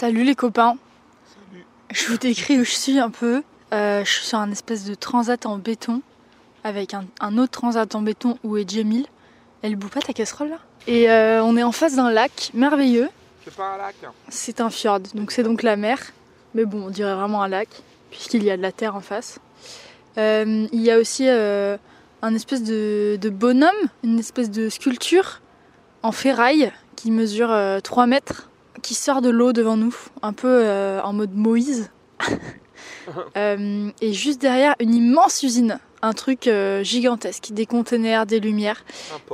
Salut les copains. Salut. Je vous décris où je suis un peu. Euh, je suis sur un espèce de transat en béton avec un, un autre transat en béton où est Jamil. Elle bout pas ta casserole là? Et euh, on est en face d'un lac merveilleux. C'est pas un lac. C'est un fjord, donc c'est donc la mer. Mais bon, on dirait vraiment un lac puisqu'il y a de la terre en face. Euh, il y a aussi un espèce de, de bonhomme, une espèce de sculpture en ferraille qui mesure euh, 3 mètres, qui sort de l'eau devant nous, un peu euh, en mode Moïse. Euh, et juste derrière, une immense usine, un truc euh, gigantesque, des containers, des lumières.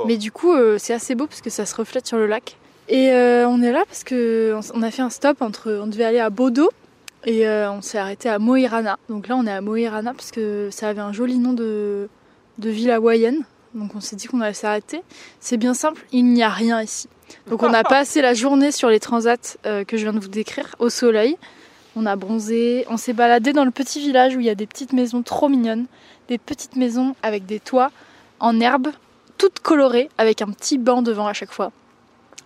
Mais du coup, c'est assez beau parce que ça se reflète sur le lac. Et on est là parce que on a fait un stop entre, on devait aller à Bodo et on s'est arrêté à Moirana. Donc là, on est à Moirana parce que ça avait un joli nom de, de ville hawaïenne. Donc on s'est dit qu'on allait s'arrêter. C'est bien simple, il n'y a rien ici. Donc on a passé la journée sur les transats euh, que je viens de vous décrire au soleil. On a bronzé, on s'est baladé dans le petit village où il y a des petites maisons trop mignonnes, des petites maisons avec des toits en herbe, toutes colorées, avec un petit banc devant à chaque fois.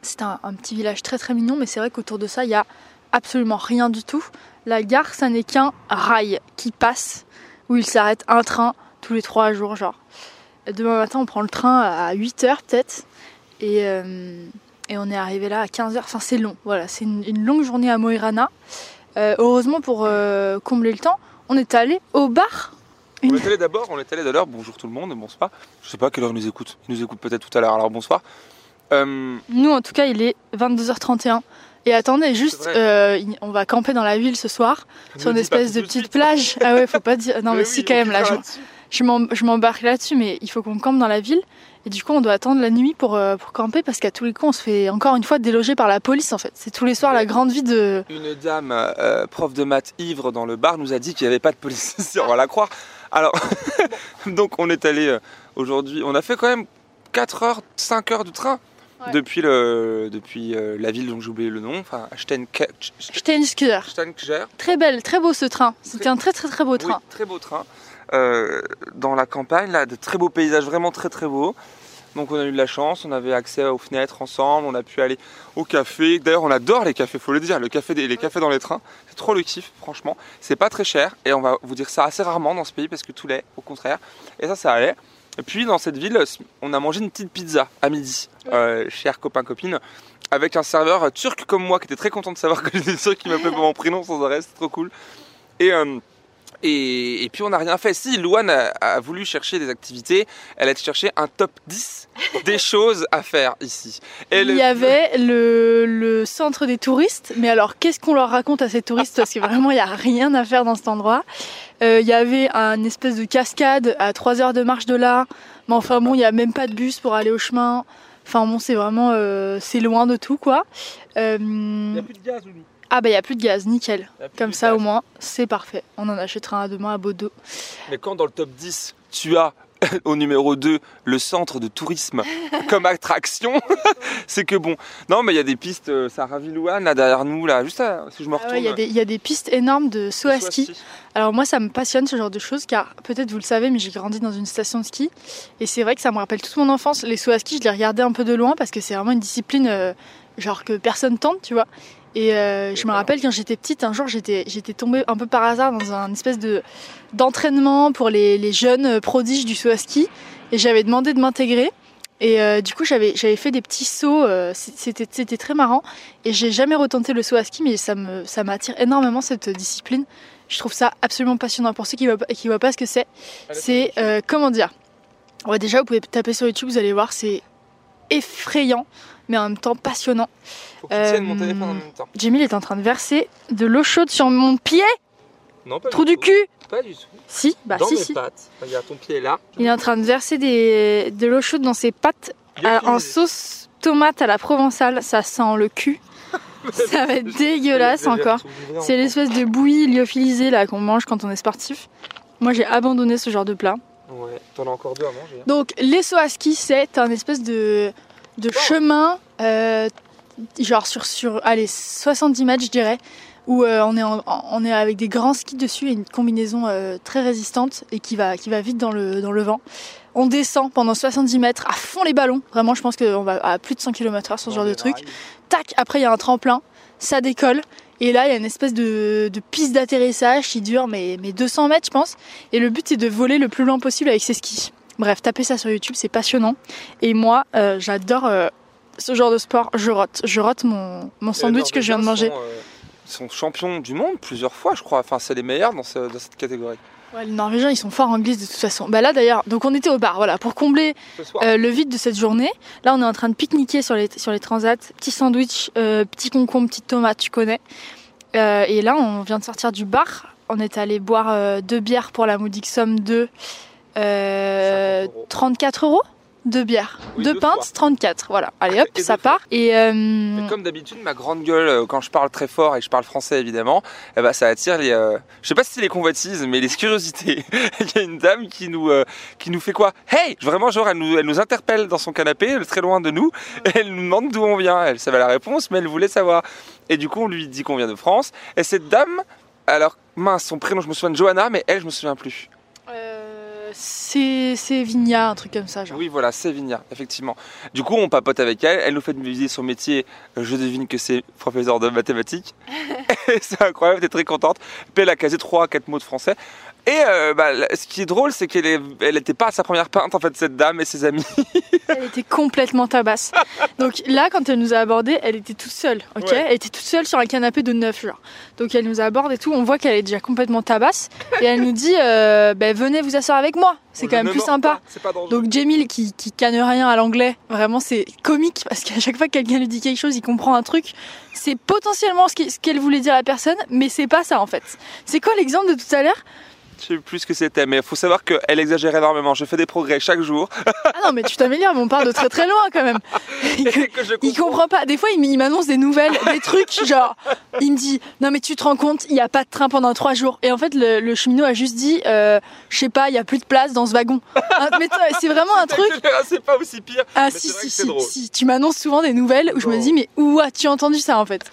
C'est un, un petit village très très mignon, mais c'est vrai qu'autour de ça, il y a absolument rien du tout. La gare, ça n'est qu'un rail qui passe, où il s'arrête un train tous les trois jours, genre. Demain matin, on prend le train à 8h peut-être, et, euh, et on est arrivé là à 15h. Enfin, c'est long, voilà, c'est une, une longue journée à Moirana. Euh, heureusement, pour euh, combler le temps, on est allé au bar. On est allé d'abord, on est allé d'abord. Bonjour tout le monde, bonsoir. Je sais pas à quelle heure ils nous écoutent. Ils nous écoutent peut-être tout à l'heure, alors bonsoir. Euh, Nous, en tout cas, il est 22h31. Et attendez, juste, euh, on va camper dans la ville ce soir, sur ne une espèce de petite suite. plage. Ah ouais, faut pas dire. Non, mais, oui, si, quand même, là, je m'embarque là-dessus, mais il faut qu'on campe dans la ville. Et du coup, on doit attendre la nuit pour, euh, pour camper, parce qu'à tous les coups, on se fait encore une fois déloger par la police, en fait. C'est tous les soirs la grande vie de. Une dame, euh, prof de maths ivre dans le bar, nous a dit qu'il n'y avait pas de police ici, on va la croire. Alors, donc on est allé euh, aujourd'hui, on a fait quand même 4 heures, 5 heures de train Ouais. depuis, le, depuis la ville dont j'ai oublié le nom, enfin. Steinkjer. Très belle, très beau ce train. C'était un très très très beau Oui, train. très beau train. Euh, dans la campagne, là, de très beaux paysages, vraiment très très beaux. Donc on a eu de la chance, on avait accès aux fenêtres ensemble, on a pu aller au café. D'ailleurs, on adore les cafés, faut le dire, le café des- les cafés dans les trains, c'est trop le kiff, franchement. C'est pas très cher et on va vous dire ça assez rarement dans ce pays parce que tout l'est, au contraire. Et ça, ça allait. Et puis dans cette ville, on a mangé une petite pizza à midi, euh, chers copains copines, avec un serveur turc comme moi qui était très content de savoir que j'étais turc, qui m'appelait par mon prénom sans arrêt, c'est trop cool. Et euh, et, et puis on n'a rien fait. Si Louane a, a voulu chercher des activités, elle a cherché un top 10 des choses à faire ici. Et Il le- y avait le, le centre des touristes, mais alors qu'est-ce qu'on leur raconte à ces touristes? Parce que vraiment, il n'y a rien à faire dans cet endroit. Euh, Il y avait un espèce de cascade à 3 heures de marche de là, mais enfin bon, il n'y a même pas de bus pour aller au chemin. Enfin bon, c'est vraiment, euh, c'est loin de tout quoi. Euh, plus de gaz, Loulou. Ah bah il n'y a plus de gaz, nickel. Comme ça au moins, c'est parfait. On en achètera un demain à Bodo. Mais quand dans le top 10, tu as au numéro 2 le centre de tourisme comme attraction, c'est que bon. Non, mais il y a des pistes, euh, ça ravit Louane là derrière nous, là, juste à- si je me Ah retourne. ouais, il y, a des- il y a des pistes énormes de saut à ski. Alors moi ça me passionne ce genre de choses car peut-être vous le savez mais j'ai grandi dans une station de ski et c'est vrai que ça me rappelle toute mon enfance. Les sauts à ski je les regardais un peu de loin parce que c'est vraiment une discipline euh, genre que personne tente tu vois. Et euh, je me rappelle quand j'étais petite un jour j'étais j'étais tombée un peu par hasard dans un espèce de d'entraînement pour les, les jeunes euh, prodiges du saut à ski et j'avais demandé de m'intégrer. Et euh, du coup, j'avais j'avais fait des petits sauts, euh, c'était c'était très marrant. Et j'ai jamais retenté le saut à ski, mais ça me ça m'attire énormément cette discipline. Je trouve ça absolument passionnant. Pour ceux qui ne voient, pas- qui voient pas ce que c'est, c'est euh, comment dire? Ouais, Déjà, vous pouvez taper sur YouTube, vous allez voir, c'est effrayant, mais en même temps passionnant. Faut que mon Euh, téléphone en même temps. Jamil est en train de verser de l'eau chaude sur mon pied, Non, pas trou du tout. cul. Pas du tout. Si, bah dans si mes si. pattes. Regarde, ton pied est là. Il est en train de verser des, de l'eau chaude dans ses pattes à- en sauce tomate à la provençale. Ça sent le cul. Ça va être dégueulasse encore. C'est l'espèce de bouillie lyophilisée là qu'on mange quand on est sportif. Moi j'ai abandonné ce genre de plat. Ouais, t'en as encore deux à manger. hein. Donc les sauts à ski c'est un espèce de, de chemin, euh, genre sur, sur allez, 70 mètres je dirais, où euh, on, est en- on est avec des grands skis dessus et une combinaison euh, très résistante et qui va, qui va vite dans le, dans le vent. On descend pendant 70 mètres à fond les ballons. Vraiment, je pense qu'on va à plus de 100 km/h sur ce genre de truc. Tac, après il y a un tremplin, ça décolle Et là, il y a une espèce de, de piste d'atterrissage qui dure mais, mais 200 mètres, je pense. Et le but, c'est de voler le plus loin possible avec ses skis. Bref, tapez ça sur YouTube, c'est passionnant. Et moi, euh, j'adore euh, ce genre de sport. Je rote. Je rote mon, mon sandwich que je viens de manger. Sont, euh, ils sont champions du monde plusieurs fois, je crois. Enfin, c'est les meilleurs dans, ce- dans cette catégorie. Ouais, les Norvégiens, ils sont forts en glisse de toute façon. Bah là d'ailleurs, donc on était au bar, voilà, pour combler euh, le vide de cette journée. Là, on est en train de pique-niquer sur les, sur les transats. Petit sandwich, euh, petit concombre, petite tomate, tu connais. Euh, et là, on vient de sortir du bar. On est allé boire deux bières pour la modique somme de euh, 50 euros. 34 euros. Deux bières. Oui, deux deux pintes, fois. 34. Voilà. Allez hop, Et ça part. Et euh, Mais comme d'habitude, ma grande gueule, euh, quand je parle très fort et que je parle français évidemment, eh ben, ça attire les. euh, je sais pas si c'est les convoitises, mais les curiosités. Il y a une dame qui nous, euh, qui nous fait quoi? Hey Vraiment, genre, elle nous, elle nous interpelle dans son canapé, très loin de nous, et elle nous demande d'où on vient. Elle savait la réponse, mais elle voulait savoir. Et du coup, on lui dit qu'on vient de France. Et cette dame, alors, mince, son prénom, je me souviens de Johanna, mais elle, je me souviens plus. Euh, c'est c'est Vigna, un truc comme ça, genre. Oui, voilà, c'est Vigna, effectivement. Du coup, on papote avec elle, elle nous fait visiter son métier. Je devine que c'est professeur de mathématiques. Et c'est incroyable, t'es très contente. Puis elle a casé 3 à 4 mots de français. Et euh, bah, ce qui est drôle, c'est qu'elle elle n'était pas à sa première peinte, en fait, cette dame et ses amis. Elle était complètement tabasse. Donc là, quand elle nous a abordé, elle était toute seule, ok Ouais. Elle était toute seule sur un canapé de neuf, genre. Donc elle nous aborde et tout, on voit qu'elle est déjà complètement tabasse. Et elle nous dit, euh, ben, venez vous asseoir avec moi, c'est quand même plus sympa. pas, pas. Donc Jamil qui, qui canne rien à l'anglais, vraiment c'est comique parce qu'à chaque fois que quelqu'un lui dit quelque chose, il comprend un truc. C'est potentiellement ce qu'elle voulait dire à la personne, mais c'est pas ça en fait. C'est quoi l'exemple de tout à l'heure? Je sais plus ce que c'était, mais il faut savoir qu'elle exagère énormément. Je fais des progrès chaque jour. Ah non mais tu t'améliores, mais on part de très très loin quand même. Et que je Il comprend pas. Des fois, il il m'annonce des nouvelles, des trucs, genre, il me dit, non mais tu te rends compte, il n'y a pas de train pendant trois jours. Et en fait, le, le cheminot a juste dit, euh, je sais pas, il y a plus de place dans ce wagon. Ah, mais c'est vraiment un truc. C'est pas aussi pire. Ah Mais si si si, si, tu m'annonces souvent des nouvelles où je me dis, mais où as-tu entendu ça en fait?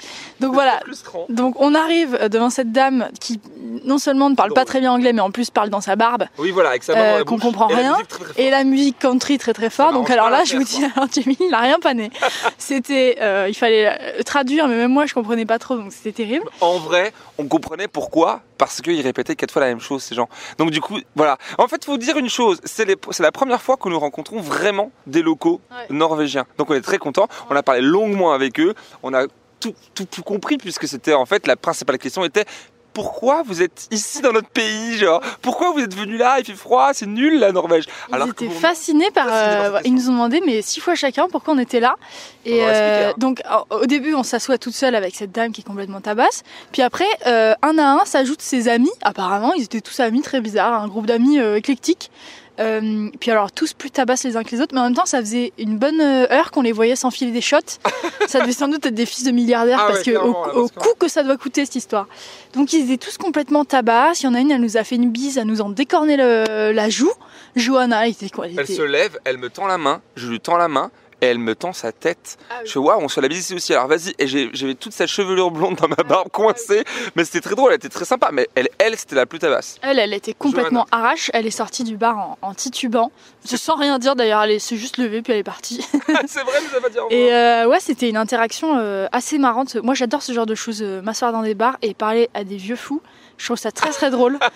Donc voilà. Frustrant. Donc on arrive devant cette dame qui non seulement ne parle pas très bien anglais, mais en plus parle dans sa barbe. Oui, voilà, avec sa Euh, qu'on comprend Et la rien. très, très. Et la musique country très très fort. Ça Donc alors là, je vous dis, alors Jamie, il n'a rien pané. C'était, euh, il fallait euh, traduire, mais même moi je comprenais pas trop, donc c'était terrible. En vrai, on comprenait pourquoi, parce qu'ils répétaient quatre fois la même chose, ces gens. Donc du coup, voilà. En fait, faut dire une chose, c'est la première fois que nous rencontrons vraiment des locaux Ouais. norvégiens. Donc on est très contents. On a parlé longuement avec eux. On a tout, tout, tout compris puisque c'était en fait la principale question était pourquoi vous êtes ici dans notre pays, genre pourquoi vous êtes venus là, il fait froid, c'est nul la Norvège. Ils Alors que étaient fascinés par. par euh, cette ils nous ont demandé, mais six fois chacun, pourquoi on était là. Et euh, hein. donc, au- au début, on s'assoit toute seule avec cette dame qui est complètement tabasse. Puis après, euh, un à un s'ajoutent ses amis. Apparemment, ils étaient tous amis très bizarres, un groupe d'amis euh, éclectiques. Euh, puis alors tous plus tabasses les uns que les autres, mais en même temps ça faisait une bonne euh, heure qu'on les voyait s'enfiler des shots. ça devait sans doute être des fils de milliardaires Ah parce ouais, que au, là, au coût que ça doit coûter cette histoire. Donc ils étaient tous complètement tabasses. Il y en a une, elle nous a fait une bise, elle nous en décorné le- la joue. Johanna, elle était quoi? Elle Elle était- se lève, elle me tend la main, je lui tends la main. Et elle me tend sa tête. Ah oui. Je fais waouh, on se la ici aussi. Alors vas-y. Et j'avais toute cette chevelure blonde dans ma barbe coincée. Mais c'était très drôle, elle était très sympa. Mais elle, elle c'était la plus tabasse. Elle, elle était complètement arrache. Elle est sortie du bar en, en titubant, sans rien dire d'ailleurs. Elle est- s'est juste levée puis elle est partie. c'est vrai, nous a pas dit au. Et euh, ouais, c'était une interaction euh, assez marrante. Moi, j'adore ce genre de choses, euh, m'asseoir dans des bars et parler à des vieux fous. Je trouve ça très très drôle.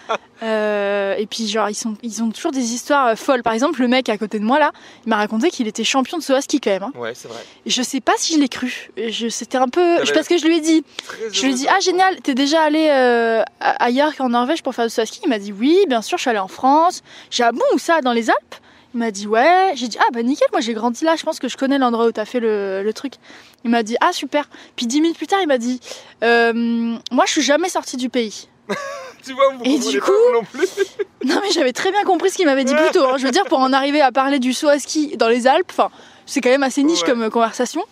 Euh, et puis genre ils sont ils ont toujours des histoires euh, folles. Par exemple, le mec à côté de moi là, il m'a raconté qu'il était champion de saut à ski quand même. hein. Ouais, c'est vrai. Et je sais pas si je l'ai cru. Je c'était un peu T'avais- parce que je lui ai dit je lui ai dit ah génial, t'es déjà allé euh, ailleurs qu'en Norvège pour faire du saut à ski? Il m'a dit oui, bien sûr, je suis allé en France. J'ai ah bon où ça? Dans les Alpes? Il m'a dit ouais. J'ai dit ah bah nickel, moi j'ai grandi là, je pense que je connais l'endroit où t'as fait le, le truc. Il m'a dit ah super. Puis dix minutes plus tard il m'a dit euh, moi je suis jamais sorti du pays. Tu vois, vous Et du pas, coup- vous non plus. Non mais j'avais très bien compris ce qu'il m'avait dit plus tôt. hein. Je veux dire pour en arriver à parler du saut à ski dans les Alpes, enfin c'est quand même assez niche Ouais. comme conversation.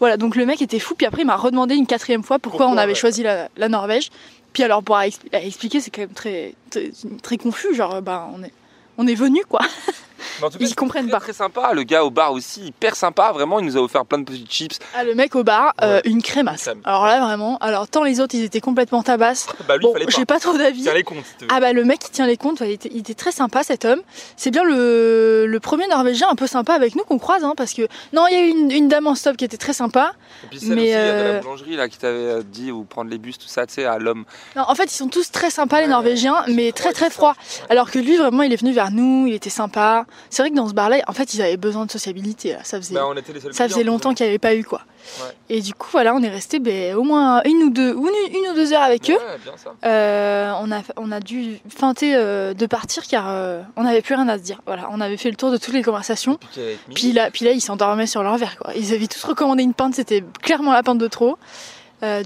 Voilà donc le mec était fou. Puis après il m'a redemandé une quatrième fois pourquoi, Pourquoi, on avait ouais. choisi la, la Norvège. Puis alors pour expliquer c'est quand même très, très très confus. Genre ben on est on est venu quoi. Mais en tout cas, Ils comprennent très, pas. Très sympa. Le gars au bar aussi, hyper sympa. Vraiment, il nous a offert plein de petites chips. Ah, le mec au bar, euh, Ouais. une crémasse. Crème. Alors là, vraiment. Alors, tant les autres, ils étaient complètement tabasses. Bah lui, Bon, j'ai pas trop d'avis. Tiens les comptes. si. Ah bah le mec qui tient les comptes, il, était, il était très sympa cet homme. C'est bien le, le premier Norvégien un peu sympa avec nous qu'on croise, hein, parce que non, il y a eu une, une dame en stop qui était très sympa. Et puis celle mais, aussi, il y avait euh, la boulangerie là qui t'avait euh, dit ou prendre les bus tout ça, tu sais, à l'homme. Non, en fait, ils sont tous très sympas les Ouais, Norvégiens, mais très très froids. Alors que lui, vraiment, il est venu vers nous, il était sympa. C'est vrai que dans ce bar-là, en fait, ils avaient besoin de sociabilité. Là. Ça faisait, Bah, on était les seuls ça faisait longtemps qu'il n'y avait pas eu quoi. Ouais. Et du coup, voilà, on est resté ben, au moins une ou deux, une, une ou deux heures avec eux. Ouais, bien ça. Euh, on, a, on a dû feinter euh, de partir car euh, on n'avait plus rien à se dire. Voilà, on avait fait le tour de toutes les conversations. Puis. Puis là, puis là ils s'endormaient sur leur verre. Quoi. Ils avaient tous recommandé une pinte, c'était clairement la pinte de trop.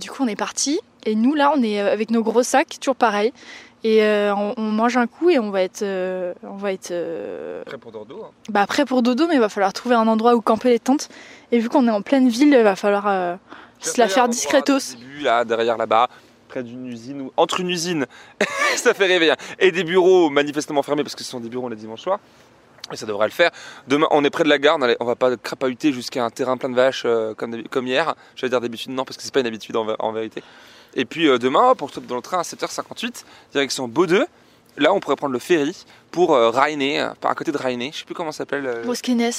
Du coup, on est parti. Et nous, là, on est euh, avec nos gros sacs, toujours pareil. Et euh, on, on mange un coup et on va être, euh, on va être euh, Prêt pour Dordo. hein. bah, prêt pour dodo, mais il va falloir trouver un endroit où camper les tentes. Et vu qu'on est en pleine ville, il va falloir se la faire discretos. Début, là, derrière là-bas, près d'une usine ou entre une usine, ça fait rêver. hein, Et des bureaux manifestement fermés parce que ce sont des bureaux le dimanche soir. Et ça devrait le faire. Demain, on est près de la gare, on, va pas crapahuter jusqu'à un terrain plein de vaches comme, comme hier. Je vais dire d'habitude non, parce que c'est pas une habitude en, en vérité. Et puis euh, demain, hop, on retourne dans le train à 7h58, direction Baudeux. Là, on pourrait prendre le ferry pour euh, Rainé, euh, par à côté de Rainé. Je sais plus comment ça s'appelle. Euh, Moskenes.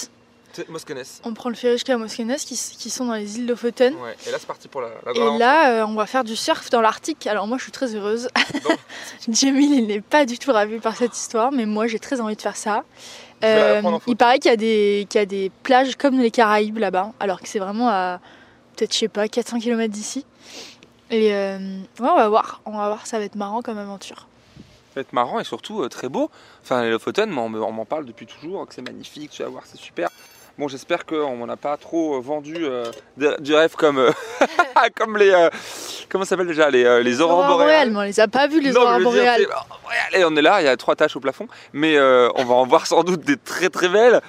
c'est- Moskenes. On prend le ferry jusqu'à Moskenes qui, sont dans les îles Lofoten. Ouais. Et là, c'est parti pour la, la Et là, euh, on va faire du surf dans l'Arctique. Alors moi, je suis très heureuse. Jamil, il n'est pas du tout ravi par cette histoire, mais moi, j'ai très envie de faire ça. Euh, il paraît qu'il y, a des- qu'il y a des plages comme les Caraïbes là-bas, alors que c'est vraiment à peut-être, je sais pas, 400 km d'ici. Et euh, ouais, on va voir. On va voir, ça va être marrant comme aventure. Ça va être marrant et surtout euh, très beau. Enfin, les Lofoten, on on m'en parle depuis toujours, que c'est magnifique, tu vas voir, c'est super. Bon, j'espère qu'on m'en a pas trop euh, vendu euh, du rêve comme, comme les. comment ça s'appelle déjà Les, les aurores boréales. mais on les a pas vus, les aurores boréales. et on est là, il y a trois taches au plafond, mais on va en voir sans doute des très très belles.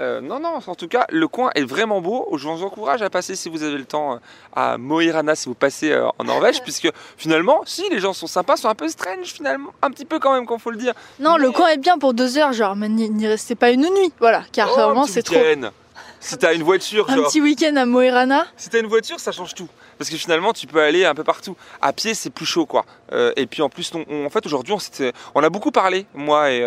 Euh, non, non, en tout cas, le coin est vraiment beau. Je vous encourage à passer, si vous avez le temps, euh, à Mo i Rana, si vous passez euh, en Norvège, puisque finalement, si les gens sont sympas, sont un peu strange finalement, un petit peu quand même, qu'on faut le dire. Non, le coin est bien pour deux heures, genre, mais n'y restez pas une nuit, voilà, car Oh, vraiment c'est trop. Si t'as une voiture, Un petit week-end à Moirana. si t'as une voiture, ça change tout. Parce que finalement, tu peux aller un peu partout. À pied, c'est plus chaud, quoi. Euh, et puis en plus, on- on- en fait, aujourd'hui, on, on a beaucoup parlé, moi et,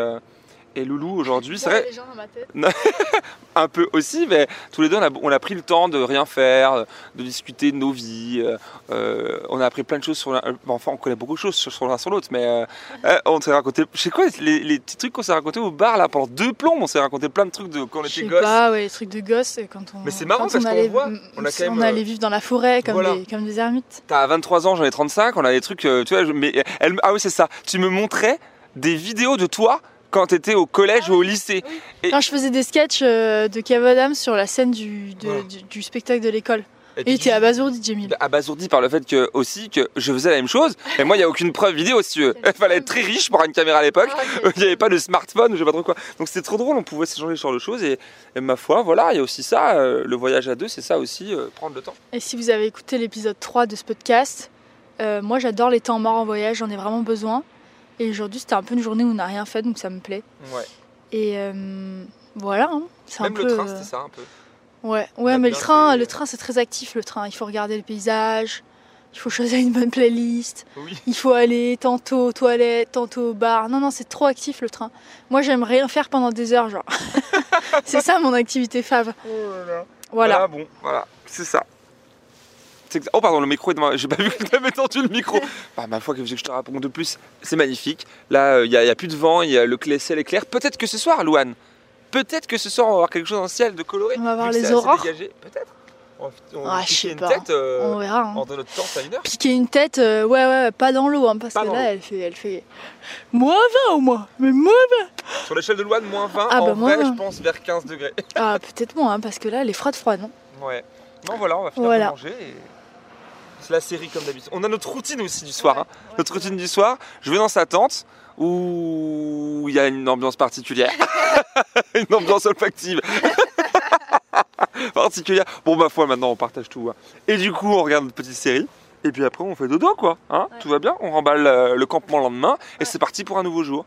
et Loulou, aujourd'hui. C'est vrai, Les gens dans ma tête. un peu aussi, mais tous les deux, on a, on a pris le temps de rien faire, de discuter de nos vies. euh, euh, on a appris plein de choses sur l'un. euh, Enfin, on connaît beaucoup de choses sur, l'un sur l'autre, mais euh, euh, on s'est raconté. Je sais quoi, les, les petits trucs qu'on s'est racontés au bar, là, pendant deux plombs, on s'est raconté plein de trucs de quand on était gosse. pas, ouais, les trucs de gosses euh, quand on. Mais c'est marrant parce qu'on allait, voit, on a quand même, on allait vivre dans la forêt comme, voilà. des, comme des ermites. T'as 23 ans, j'en ai 35, on a des trucs, tu vois, je- mais elle, ah oui, c'est ça. Tu me montrais des vidéos de toi quand t'étais au collège Ah ou au lycée. Et- Quand je faisais des sketchs euh, de Kev Adams sur la scène du, de- Voilà. du, du spectacle de l'école. Et tu- était abasourdi, Jamil. abasourdi par le fait que aussi que je faisais la même chose. Et moi, il n'y a aucune preuve vidéo, si tu veux. Il fallait être très riche pour avoir une caméra à l'époque. Il n'y avait pas de smartphone, ou je sais pas trop quoi. Donc c'était trop drôle, on pouvait s'échanger sur le choses. Et, et ma foi, voilà, il y a aussi ça. euh, le voyage à deux, c'est ça aussi, euh, prendre le temps. Et si vous avez écouté l'épisode 3 de ce podcast, euh, moi j'adore les temps morts en voyage, j'en ai vraiment besoin. Et aujourd'hui c'était un peu une journée où on n'a rien fait, donc ça me plaît. Ouais. Et euh, voilà, hein. c'est un Même peu. le train, euh, c'était ça un peu. Ouais, ouais mais le train, fait- le train c'est très actif le train. Il faut regarder le paysage, il faut choisir une bonne playlist, Oui. il faut aller tantôt aux toilettes, tantôt au bar. Non, non, c'est trop actif le train. Moi j'aime rien faire pendant des heures, genre. c'est ça mon activité fave. Voilà. Ah bon, voilà, c'est ça. Oh pardon, le micro est. J'ai pas vu que tu avais tendu le micro. Bah, ma foi, que je te raconte de plus C'est magnifique. Là, il n'y a, plus de vent, il y a le clé- ciel est clair. Peut-être que ce soir, Louane, peut-être que ce soir, on va avoir quelque chose dans le ciel de coloré. On va voir les aurores. Peut-être. On va, on Ah, je piquer sais une pas. tête euh, On verra. hein. en notre temps à une heure. Piquer une tête, euh, ouais, ouais, pas dans l'eau, hein, parce Pas que là, elle fait, elle fait moins 20 au moins. Mais moins Sur l'échelle de Louane, moins 20. Ah, en bah, moins vrai, 20. je pense vers 15 degrés. Ah, peut-être moins, hein, parce que là, elle est froide, froide, non Ouais. Bon, voilà, on va finir Voilà. de manger. et La série comme d'habitude. On a notre routine aussi du soir. hein. Notre routine du soir, je vais dans sa tente où il y a une ambiance particulière. une ambiance olfactive. particulière. Bon, ma foi, maintenant on partage tout. hein. Et du coup, on regarde notre petite série. Et puis après, on fait dodo, quoi. Hein Ouais. Tout va bien. On remballe euh, le campement le lendemain. Et c'est parti pour un nouveau jour.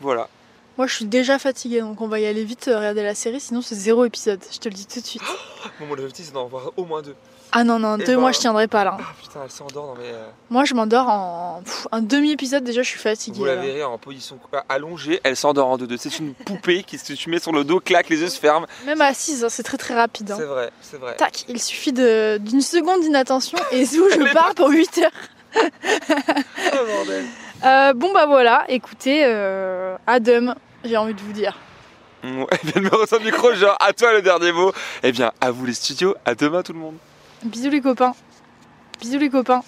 Voilà. Moi, je suis déjà fatiguée, donc on va y aller vite euh, regarder la série, sinon c'est zéro épisode. Je te le dis tout de suite. Mon objectif, c'est d'en voir au moins deux. Ah non, non, deux, ben- moi je tiendrai pas là. Ah putain, elle s'endort dans mes. euh, Moi, je m'endors en pff, un demi-épisode déjà, je suis fatiguée. Vous la verrez en position allongée, elle s'endort en deux deux. C'est une poupée qui se tu mets sur le dos, claque, les yeux se ferment. Même assise, hein, c'est très très rapide. hein. C'est vrai, c'est vrai. Tac, il suffit de- d'une seconde d'inattention et zou, je pars pour 8 heures. Oh, bordel. Euh, bon bah voilà, écoutez, euh, Adam, j'ai envie de vous dire. Ouais, Elle me le micro, genre à toi le dernier mot. Eh bien, à vous les studios, à demain tout le monde. Bisous les copains. Bisous les copains.